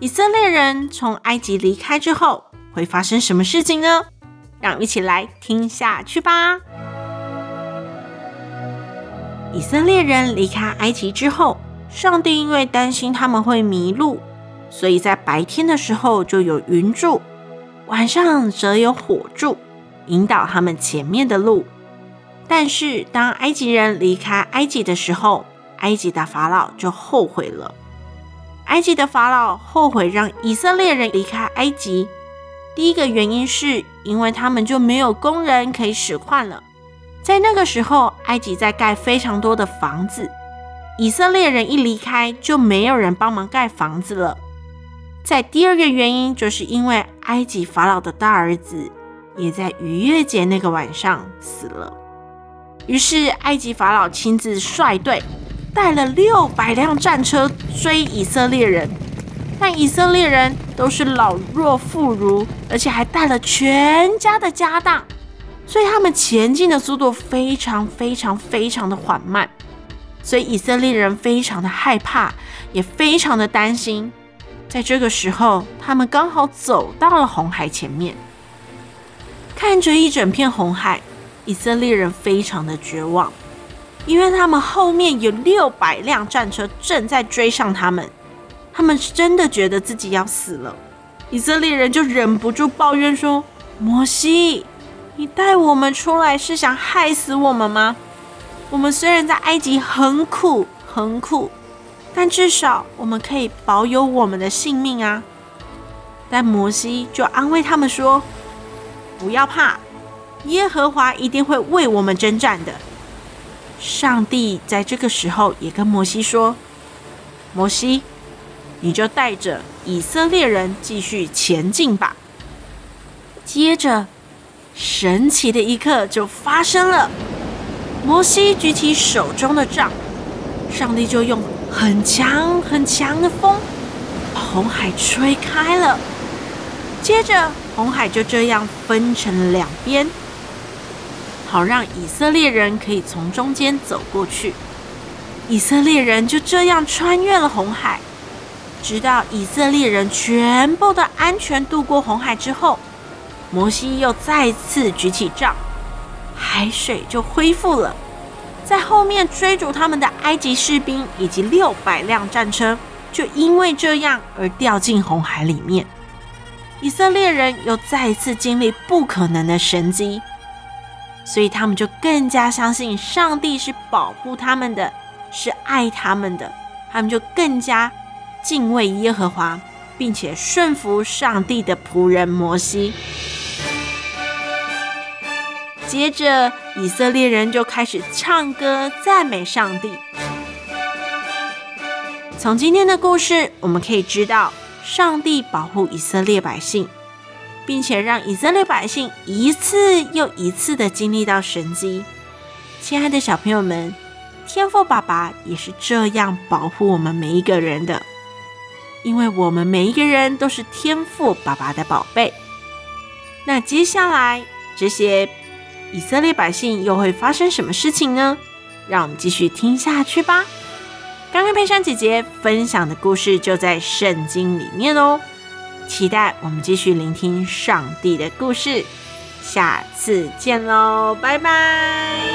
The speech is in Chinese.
以色列人从埃及离开之后，会发生什么事情呢？让我们一起来听下去吧。以色列人离开埃及之后，上帝因为担心他们会迷路，所以在白天的时候就有云柱，晚上则有火柱，引导他们前面的路。但是当埃及人离开埃及的时候，埃及的法老就后悔了。埃及的法老后悔让以色列人离开埃及，第一个原因是因为他们就没有工人可以使唤了。在那个时候，埃及在盖非常多的房子，以色列人一离开就没有人帮忙盖房子了。在第二个原因，就是因为埃及法老的大儿子也在逾越节那个晚上死了，于是埃及法老亲自率队。带了六百辆战车追以色列人，但以色列人都是老弱妇孺，而且还带了全家的家当，所以他们前进的速度非常非常非常的缓慢，所以以色列人非常的害怕，也非常的担心。在这个时候，他们刚好走到了红海前面，看着一整片红海，以色列人非常的绝望。因为他们后面有六百辆战车正在追上他们，他们真的觉得自己要死了。以色列人就忍不住抱怨说：“摩西，你带我们出来是想害死我们吗？我们虽然在埃及很苦很苦，但至少我们可以保有我们的性命啊。”但摩西就安慰他们说：“不要怕，耶和华一定会为我们征战的。”上帝在这个时候也跟摩西说：“摩西，你就带着以色列人继续前进吧。”接着，神奇的一刻就发生了。摩西举起手中的杖，上帝就用很强很强的风把红海吹开了。接着，红海就这样分成两边。好让以色列人可以从中间走过去，以色列人就这样穿越了红海，直到以色列人全部的安全渡过红海之后，摩西又再次举起杖，海水就恢复了。在后面追逐他们的埃及士兵以及六百辆战车，就因为这样而掉进红海里面。以色列人又再次经历不可能的神迹。所以他们就更加相信上帝是保护他们的，是爱他们的。他们就更加敬畏耶和华，并且顺服上帝的仆人摩西。接着，以色列人就开始唱歌赞美上帝。从今天的故事，我们可以知道，上帝保护以色列百姓。并且让以色列百姓一次又一次的经历到神迹。亲爱的小朋友们，天赋爸爸也是这样保护我们每一个人的，因为我们每一个人都是天赋爸爸的宝贝。那接下来这些以色列百姓又会发生什么事情呢？让我们继续听下去吧。刚刚佩珊姐姐分享的故事就在圣经里面哦。期待我们继续聆听上帝的故事，下次见喽，拜拜。